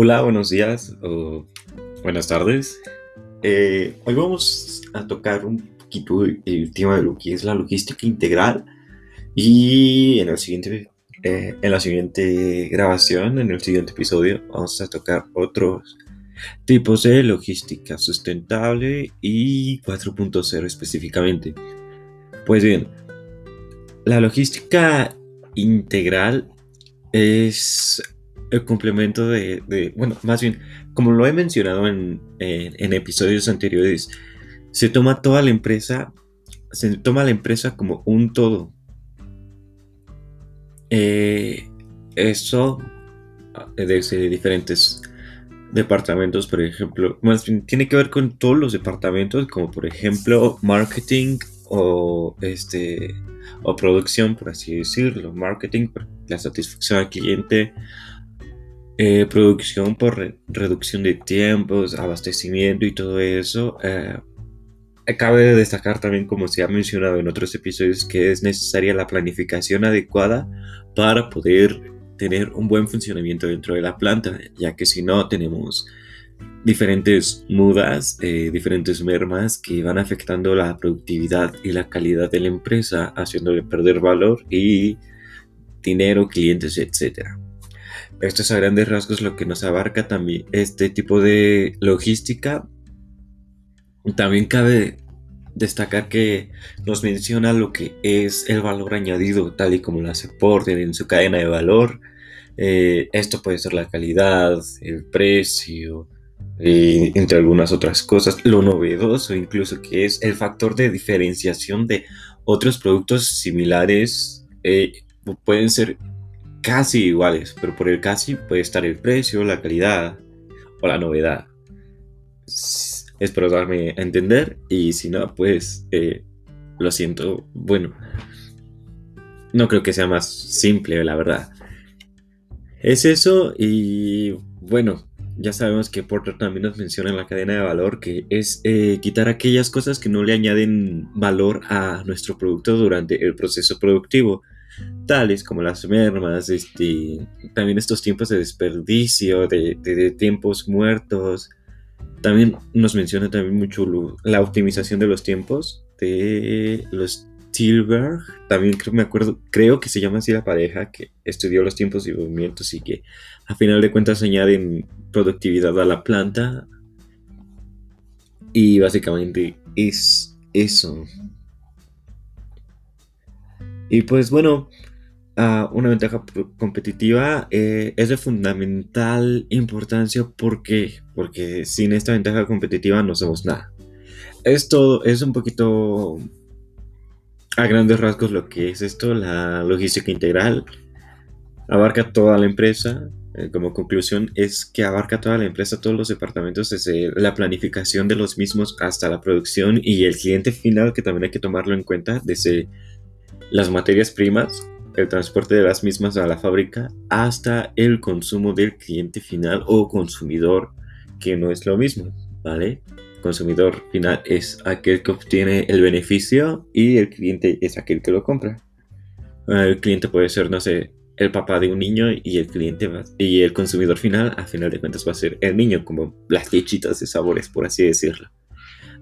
Hola, buenos días o buenas tardes. Eh, hoy vamos a tocar un poquito el tema de lo que es la logística integral y en, el siguiente, eh, en la siguiente grabación, en el siguiente episodio, vamos a tocar otros tipos de logística sustentable y 4.0 específicamente. Pues bien, la logística integral es el complemento de, bueno, más bien, como lo he mencionado en, episodios anteriores, se toma toda la empresa, se toma la empresa como un todo. Eh, eso desde diferentes departamentos, por ejemplo, más bien tiene que ver con todos los departamentos, como por ejemplo marketing o este o producción, por así decirlo, marketing, la satisfacción al cliente, eh, producción por reducción de tiempos, abastecimiento y todo eso. Eh, cabe destacar también, como se ha mencionado en otros episodios, que es necesaria la planificación adecuada para poder tener un buen funcionamiento dentro de la planta, ya que si no tenemos diferentes mudas, eh, diferentes mermas que van afectando la productividad y la calidad de la empresa, haciéndole perder valor y dinero, clientes, etcétera. Esto es a grandes rasgos lo que nos abarca también este tipo de logística. También cabe destacar que nos menciona lo que es el valor añadido, tal y como lo hace Porter en su cadena de valor. Eh, esto puede ser la calidad, el precio, entre algunas otras cosas, lo novedoso incluso que es el factor de diferenciación de otros productos similares. Eh, pueden ser casi iguales, pero por el casi puede estar el precio, la calidad o la novedad. Espero darme a entender y si no, pues eh, lo siento. Bueno, no creo que sea más simple, la verdad. Es eso y bueno, ya sabemos que Porter también nos menciona en la cadena de valor que es eh, quitar aquellas cosas que no le añaden valor a nuestro producto durante el proceso productivo como las mermas, este, también estos tiempos de desperdicio, de, tiempos muertos. También nos menciona también mucho la optimización de los tiempos de los Tilberg. También creo, me acuerdo, creo que se llama así la pareja que estudió los tiempos y movimientos y que a final de cuentas añaden productividad a la planta. Y básicamente es eso. Y pues bueno, ah, una ventaja competitiva eh, es de fundamental importancia. ¿Por qué? Porque sin esta ventaja competitiva no somos nada. Esto es un poquito a grandes rasgos lo que es esto, la logística integral. Abarca toda la empresa. Eh, como conclusión es que abarca toda la empresa, todos los departamentos, desde la planificación de los mismos hasta la producción y el cliente final, que también hay que tomarlo en cuenta, desde las materias primas, el transporte de las mismas a la fábrica, hasta el consumo del cliente final o consumidor, que no es lo mismo, ¿vale? Consumidor final es aquel que obtiene el beneficio y el cliente es aquel que lo compra. El cliente puede ser, no sé, el papá de un niño y el cliente y el consumidor final, a final de cuentas, va a ser el niño, como las lechitas de sabores, por así decirlo.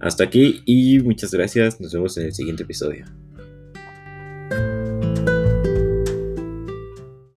Hasta aquí y muchas gracias. Nos vemos en el siguiente episodio.